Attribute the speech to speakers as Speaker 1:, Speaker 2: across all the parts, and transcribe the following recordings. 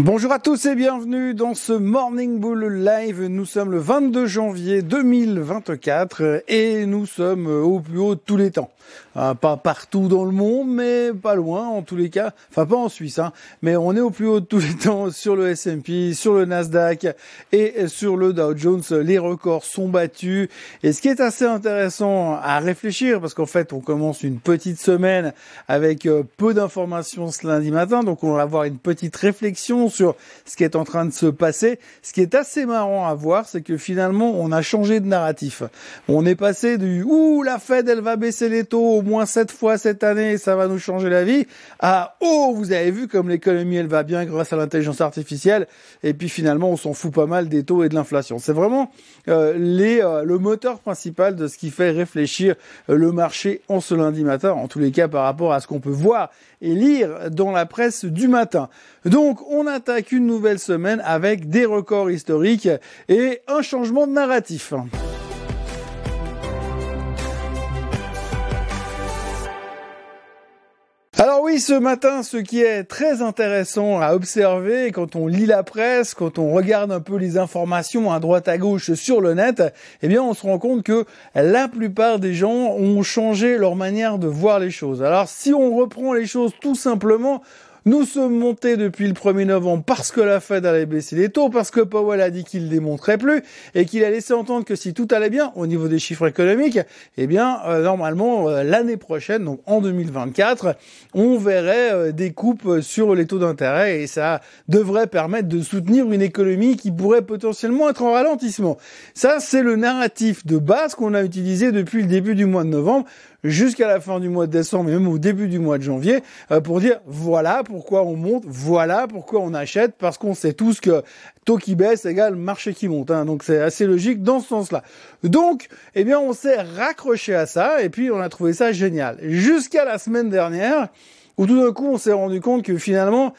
Speaker 1: Bonjour à tous et bienvenue dans ce Morning Bull Live. Nous sommes le 22 janvier 2024 et nous sommes au plus haut de tous les temps. Euh, pas partout dans le monde, mais pas loin en tous les cas. Enfin, pas en Suisse, hein, mais on est au plus haut de tous les temps sur le S&P, sur le Nasdaq et sur le Dow Jones. Les records sont battus. Et ce qui est assez intéressant à réfléchir, parce qu'en fait, on commence une petite semaine avec euh, peu d'informations ce lundi matin, donc on va avoir une petite réflexion sur ce qui est en train de se passer. Ce qui est assez marrant à voir, c'est que finalement, on a changé de narratif. On est passé du ouh la Fed, elle va baisser les taux au moins sept fois cette année, ça va nous changer la vie, à oh, vous avez vu comme l'économie elle va bien grâce à l'intelligence artificielle, et puis finalement on s'en fout pas mal des taux et de l'inflation. C'est vraiment euh, les, euh, le moteur principal de ce qui fait réfléchir euh, le marché en ce lundi matin, en tous les cas par rapport à ce qu'on peut voir et lire dans la presse du matin. Donc on attaque une nouvelle semaine avec des records historiques et un changement de narratif. Alors oui, ce matin, ce qui est très intéressant à observer quand on lit la presse, quand on regarde un peu les informations à droite à gauche sur le net, eh bien on se rend compte que la plupart des gens ont changé leur manière de voir les choses. Alors si on reprend les choses tout simplement, nous sommes montés depuis le 1er novembre parce que la Fed allait baisser les taux, parce que Powell a dit qu'il ne démontrait plus et qu'il a laissé entendre que si tout allait bien au niveau des chiffres économiques, eh bien euh, normalement euh, l'année prochaine, donc en 2024, on verrait euh, des coupes sur les taux d'intérêt et ça devrait permettre de soutenir une économie qui pourrait potentiellement être en ralentissement. Ça, c'est le narratif de base qu'on a utilisé depuis le début du mois de novembre jusqu'à la fin du mois de décembre et même au début du mois de janvier euh, pour dire voilà pourquoi on monte, voilà pourquoi on achète, parce qu'on sait tous que taux qui baisse égale marché qui monte. Hein, donc c'est assez logique dans ce sens-là. Donc, eh bien, on s'est raccroché à ça et puis on a trouvé ça génial. Jusqu'à la semaine dernière où tout d'un coup on s'est rendu compte que finalement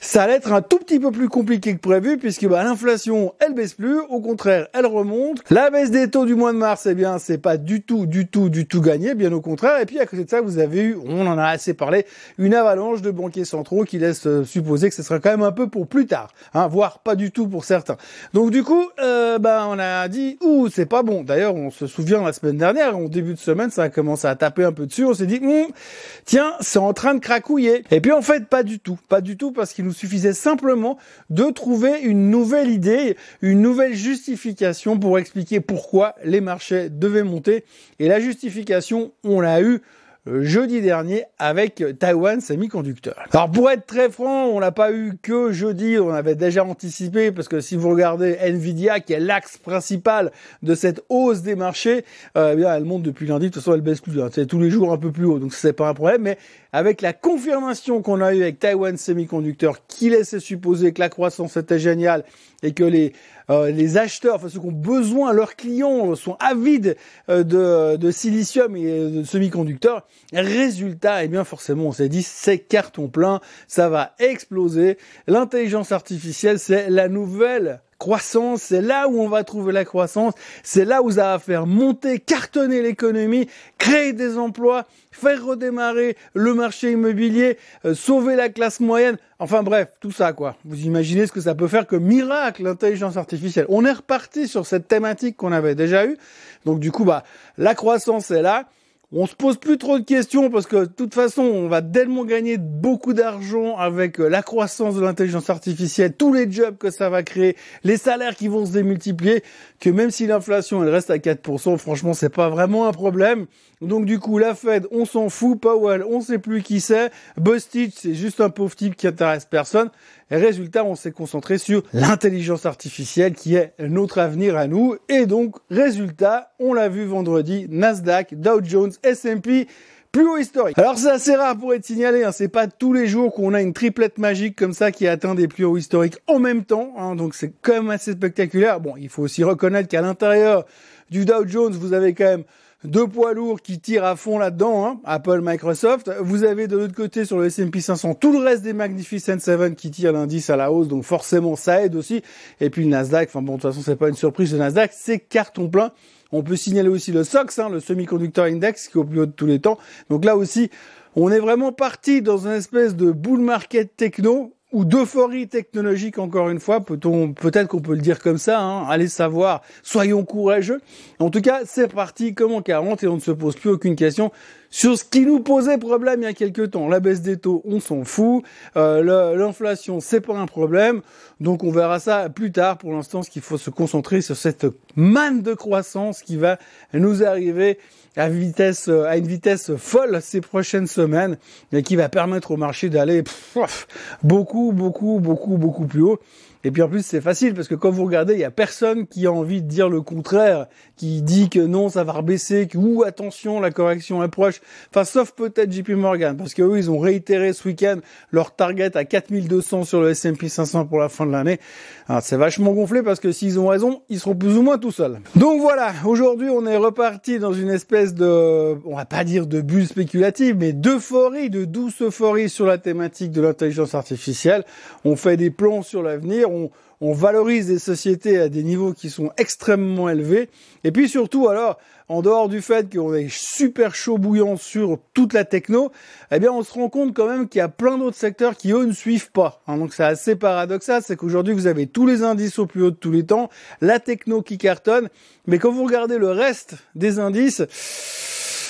Speaker 1: ça allait être un tout petit peu plus compliqué que prévu puisque bah, l'inflation, elle baisse plus, au contraire, elle remonte. La baisse des taux du mois de mars, eh bien, c'est pas du tout, du tout, du tout gagné, bien au contraire. Et puis à côté de ça, vous avez eu, on en a assez parlé, une avalanche de banquiers centraux qui laisse euh, supposer que ce sera quand même un peu pour plus tard, hein, voire pas du tout pour certains. Donc du coup, euh, bah, on a dit, ouh, c'est pas bon. D'ailleurs, on se souvient la semaine dernière, au début de semaine, ça a commencé à taper un peu dessus. On s'est dit, hum, tiens, c'est en train de cracouiller. Et puis en fait, pas du tout, pas du tout, parce qu'il nous suffisait simplement de trouver une nouvelle idée, une nouvelle justification pour expliquer pourquoi les marchés devaient monter. Et la justification, on l'a eu euh, jeudi dernier avec Taiwan Semiconductor. Alors pour être très franc, on l'a pas eu que jeudi, on avait déjà anticipé parce que si vous regardez Nvidia qui est l'axe principal de cette hausse des marchés, euh, eh bien elle monte depuis lundi, de toute façon elle baisse plus, hein. c'est tous les jours un peu plus haut, donc c'est pas un problème, mais avec la confirmation qu'on a eu avec Taiwan Semiconductor qui laissait supposer que la croissance était géniale et que les euh, les acheteurs, enfin ceux qui ont besoin, leurs clients sont avides euh, de, de, silicium et de semi-conducteurs. Résultat, eh bien forcément, on s'est dit c'est carton plein, ça va exploser. L'intelligence artificielle, c'est la nouvelle croissance, c'est là où on va trouver la croissance, c'est là où ça va faire monter, cartonner l'économie, créer des emplois, faire redémarrer le marché immobilier, euh, sauver la classe moyenne, enfin bref, tout ça quoi. Vous imaginez ce que ça peut faire comme miracle l'intelligence artificielle. On est reparti sur cette thématique qu'on avait déjà eue. Donc du coup bah la croissance est là. On se pose plus trop de questions parce que de toute façon, on va tellement gagner beaucoup d'argent avec euh, la croissance de l'intelligence artificielle, tous les jobs que ça va créer, les salaires qui vont se démultiplier, que même si l'inflation elle reste à 4%, franchement, c'est pas vraiment un problème. Donc du coup, la Fed, on s'en fout, Powell, on sait plus qui c'est, Bostich, c'est juste un pauvre type qui intéresse personne. Résultat, on s'est concentré sur l'intelligence artificielle qui est notre avenir à nous. Et donc, résultat, on l'a vu vendredi, Nasdaq, Dow Jones, S&P, plus haut historique. Alors c'est assez rare pour être signalé, hein. c'est pas tous les jours qu'on a une triplette magique comme ça qui atteint des plus hauts historiques en même temps, hein. donc c'est quand même assez spectaculaire. Bon, il faut aussi reconnaître qu'à l'intérieur du Dow Jones, vous avez quand même deux poids lourds qui tirent à fond là-dedans, hein, Apple, Microsoft. Vous avez de l'autre côté sur le S&P 500 tout le reste des Magnificent Seven qui tirent l'indice à la hausse, donc forcément ça aide aussi. Et puis le Nasdaq, enfin bon de toute façon c'est pas une surprise, le Nasdaq c'est carton plein. On peut signaler aussi le SOX, hein, le Semiconductor Index qui est au plus haut de tous les temps. Donc là aussi, on est vraiment parti dans une espèce de bull market techno ou d'euphorie technologique encore une fois, peut-on peut-être qu'on peut le dire comme ça, hein, allez savoir, soyons courageux. En tout cas, c'est parti comme en 40 et on ne se pose plus aucune question sur ce qui nous posait problème il y a quelques temps. La baisse des taux, on s'en fout. Euh, L'inflation, c'est pas un problème. Donc on verra ça plus tard. Pour l'instant, ce qu'il faut se concentrer sur cette manne de croissance qui va nous arriver à vitesse, à une vitesse folle ces prochaines semaines et qui va permettre au marché d'aller beaucoup, beaucoup, beaucoup, beaucoup plus haut. Et puis en plus c'est facile parce que quand vous regardez, il y a personne qui a envie de dire le contraire, qui dit que non, ça va rebaisser, ou attention, la correction est proche. Enfin sauf peut-être JP Morgan parce que eux ils ont réitéré ce week-end leur target à 4200 sur le S&P 500 pour la fin de l'année. C'est vachement gonflé parce que s'ils ont raison, ils seront plus ou moins tout seuls. Donc voilà, aujourd'hui on est reparti dans une espèce de, on va pas dire de bulle spéculative, mais d'euphorie, de douce euphorie sur la thématique de l'intelligence artificielle. On fait des plans sur l'avenir on, valorise des sociétés à des niveaux qui sont extrêmement élevés. Et puis surtout, alors, en dehors du fait qu'on est super chaud bouillant sur toute la techno, eh bien, on se rend compte quand même qu'il y a plein d'autres secteurs qui, eux, ne suivent pas. Hein. donc, c'est assez paradoxal. C'est qu'aujourd'hui, vous avez tous les indices au plus haut de tous les temps, la techno qui cartonne. Mais quand vous regardez le reste des indices,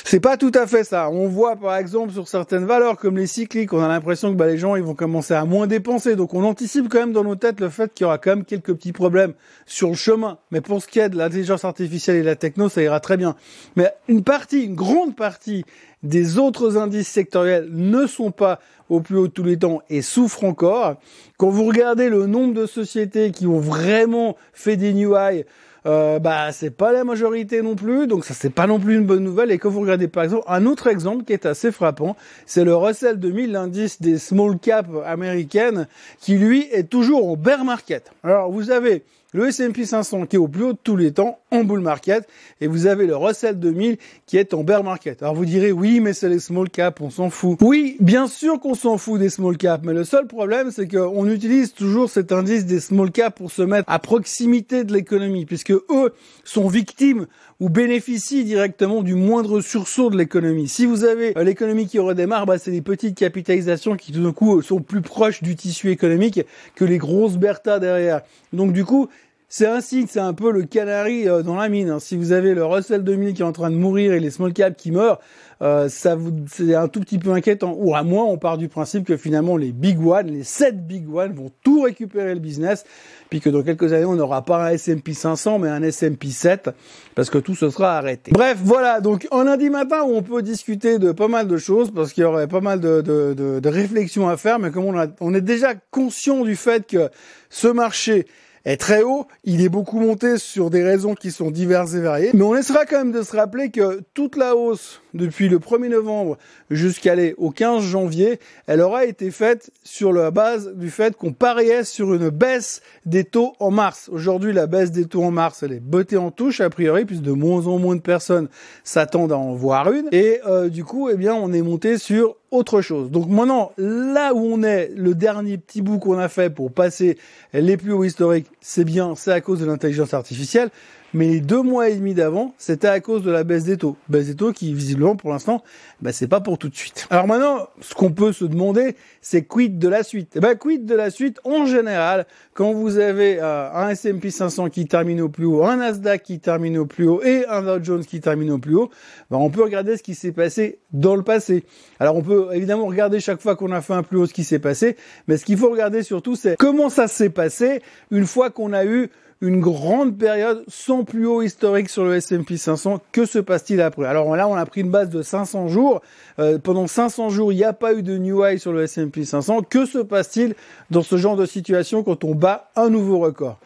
Speaker 1: c'est pas tout à fait ça. On voit par exemple sur certaines valeurs comme les cycliques, on a l'impression que bah, les gens ils vont commencer à moins dépenser. Donc on anticipe quand même dans nos têtes le fait qu'il y aura quand même quelques petits problèmes sur le chemin. Mais pour ce qui est de l'intelligence artificielle et de la techno, ça ira très bien. Mais une partie, une grande partie des autres indices sectoriels ne sont pas au plus haut de tous les temps et souffrent encore. Quand vous regardez le nombre de sociétés qui ont vraiment fait des new highs, euh, bah c'est pas la majorité non plus, donc ça c'est pas non plus une bonne nouvelle. Et quand vous regardez par exemple un autre exemple qui est assez frappant, c'est le Russell 2000, l'indice des small cap américaines, qui lui est toujours en bear market. Alors vous avez le S&P 500 qui est au plus haut de tous les temps en bull market et vous avez le Russell 2000 qui est en bear market. Alors vous direz oui mais c'est les small caps, on s'en fout. Oui, bien sûr qu'on s'en fout des small caps, mais le seul problème c'est qu'on utilise toujours cet indice des small caps pour se mettre à proximité de l'économie puisque eux sont victimes ou bénéficient directement du moindre sursaut de l'économie. Si vous avez euh, l'économie qui redémarre, bah, c'est les petites capitalisations qui tout d'un coup sont plus proches du tissu économique que les grosses bertas derrière. Donc du coup, c'est un signe, c'est un peu le canari euh, dans la mine. Hein. Si vous avez le Russell 2000 qui est en train de mourir et les small caps qui meurent, euh, ça vous, c'est un tout petit peu inquiétant. Ou à moins, on part du principe que finalement les big one, les 7 big one vont tout récupérer le business, puis que dans quelques années, on n'aura pas un S&P 500, mais un S&P 7, parce que tout se sera arrêté. Bref, voilà. Donc, un lundi matin où on peut discuter de pas mal de choses, parce qu'il y aurait pas mal de, de, de, de réflexions à faire, mais comme on, a, on est déjà conscient du fait que ce marché est très haut. Il est beaucoup monté sur des raisons qui sont diverses et variées. Mais on essaiera quand même de se rappeler que toute la hausse depuis le 1er novembre jusqu'à aller au 15 janvier, elle aura été faite sur la base du fait qu'on pariait sur une baisse des taux en mars. Aujourd'hui, la baisse des taux en mars, elle est bottée en touche a priori, puisque de moins en moins de personnes s'attendent à en voir une. Et euh, du coup, eh bien, on est monté sur autre chose. Donc maintenant, là où on est, le dernier petit bout qu'on a fait pour passer les plus hauts historiques, c'est bien, c'est à cause de l'intelligence artificielle. Mais les deux mois et demi d'avant, c'était à cause de la baisse des taux. Baisse des taux qui, visiblement, pour l'instant, bah, c'est pas pour tout de suite. Alors maintenant, ce qu'on peut se demander, c'est quid de la suite? Eh ben, quid de la suite, en général, quand vous avez euh, un S&P 500 qui termine au plus haut, un Nasdaq qui termine au plus haut et un Dow Jones qui termine au plus haut, ben, on peut regarder ce qui s'est passé dans le passé. Alors on peut évidemment regarder chaque fois qu'on a fait un plus haut ce qui s'est passé, mais ce qu'il faut regarder surtout, c'est comment ça s'est passé une fois qu'on a eu une grande période sans plus haut historique sur le S&P 500. Que se passe-t-il après? Alors là, on a pris une base de 500 jours. Euh, pendant 500 jours, il n'y a pas eu de new high sur le S&P 500. Que se passe-t-il dans ce genre de situation quand on bat un nouveau record?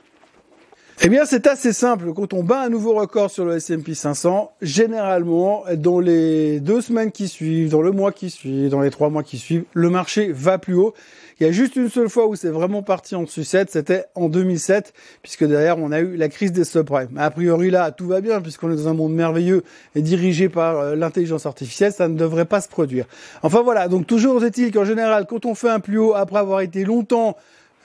Speaker 1: Eh bien, c'est assez simple. Quand on bat un nouveau record sur le S&P 500, généralement, dans les deux semaines qui suivent, dans le mois qui suit, dans les trois mois qui suivent, le marché va plus haut. Il y a juste une seule fois où c'est vraiment parti en sucette, c'était en 2007, puisque derrière on a eu la crise des subprimes. A priori là, tout va bien, puisqu'on est dans un monde merveilleux et dirigé par euh, l'intelligence artificielle, ça ne devrait pas se produire. Enfin voilà, donc toujours est-il qu'en général, quand on fait un plus haut après avoir été longtemps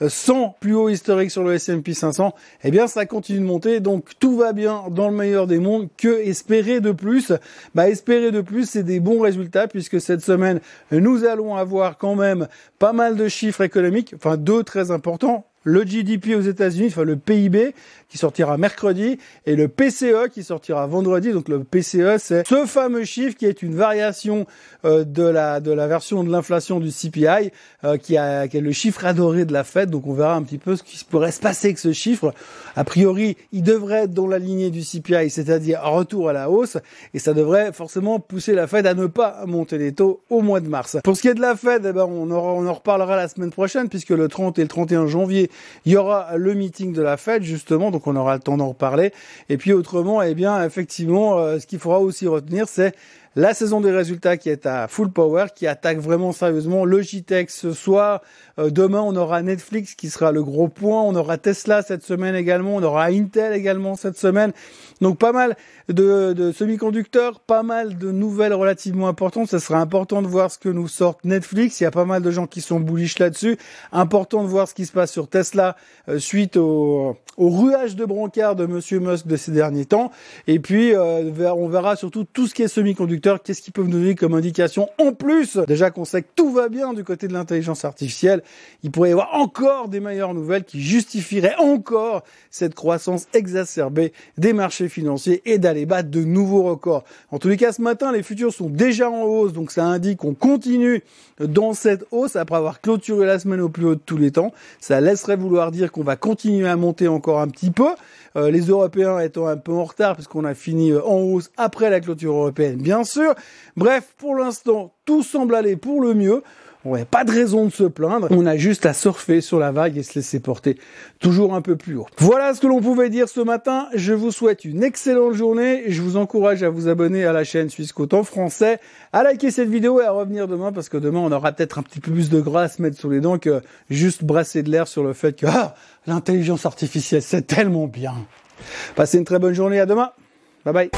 Speaker 1: 100 plus haut historique sur le S&P 500, eh bien ça continue de monter, donc tout va bien dans le meilleur des mondes. Que espérer de plus? Bah espérer de plus, c'est des bons résultats puisque cette semaine nous allons avoir quand même pas mal de chiffres économiques, enfin deux très importants le GDP aux États-Unis, enfin le PIB qui sortira mercredi et le PCE qui sortira vendredi. Donc le PCE, c'est ce fameux chiffre qui est une variation euh, de la de la version de l'inflation du CPI euh, qui, a, qui est le chiffre adoré de la Fed. Donc on verra un petit peu ce qui pourrait se passer avec ce chiffre. A priori, il devrait être dans la lignée du CPI, c'est-à-dire retour à la hausse, et ça devrait forcément pousser la Fed à ne pas monter les taux au mois de mars. Pour ce qui est de la Fed, eh ben on, aura, on en reparlera la semaine prochaine puisque le 30 et le 31 janvier il y aura le meeting de la fête justement, donc on aura le temps d'en reparler. Et puis autrement, eh bien effectivement, euh, ce qu'il faudra aussi retenir, c'est la saison des résultats qui est à full power, qui attaque vraiment sérieusement. Logitech ce soir, euh, demain on aura Netflix qui sera le gros point, on aura Tesla cette semaine également, on aura Intel également cette semaine. Donc pas mal de, de semi-conducteurs, pas mal de nouvelles relativement importantes. Ça sera important de voir ce que nous sort Netflix. Il y a pas mal de gens qui sont bullish là-dessus. Important de voir ce qui se passe sur Tesla euh, suite au, au ruage de brancard de Monsieur Musk de ces derniers temps. Et puis euh, on verra surtout tout ce qui est semi-conducteur qu'est-ce qu'ils peuvent nous donner comme indication en plus? Déjà qu'on sait que tout va bien du côté de l'intelligence artificielle, il pourrait y avoir encore des meilleures nouvelles qui justifieraient encore cette croissance exacerbée des marchés financiers et d'aller battre de nouveaux records. En tous les cas, ce matin, les futurs sont déjà en hausse, donc ça indique qu'on continue dans cette hausse après avoir clôturé la semaine au plus haut de tous les temps. Ça laisserait vouloir dire qu'on va continuer à monter encore un petit peu. Euh, les Européens étant un peu en retard puisqu'on a fini euh, en hausse après la clôture européenne, bien sûr. Bref, pour l'instant, tout semble aller pour le mieux. On pas de raison de se plaindre. On a juste à surfer sur la vague et se laisser porter toujours un peu plus haut. Voilà ce que l'on pouvait dire ce matin. Je vous souhaite une excellente journée. Je vous encourage à vous abonner à la chaîne Suisse en français, à liker cette vidéo et à revenir demain parce que demain on aura peut-être un petit peu plus de se mettre sous les dents que juste brasser de l'air sur le fait que ah, l'intelligence artificielle c'est tellement bien. Passez une très bonne journée. À demain. Bye bye.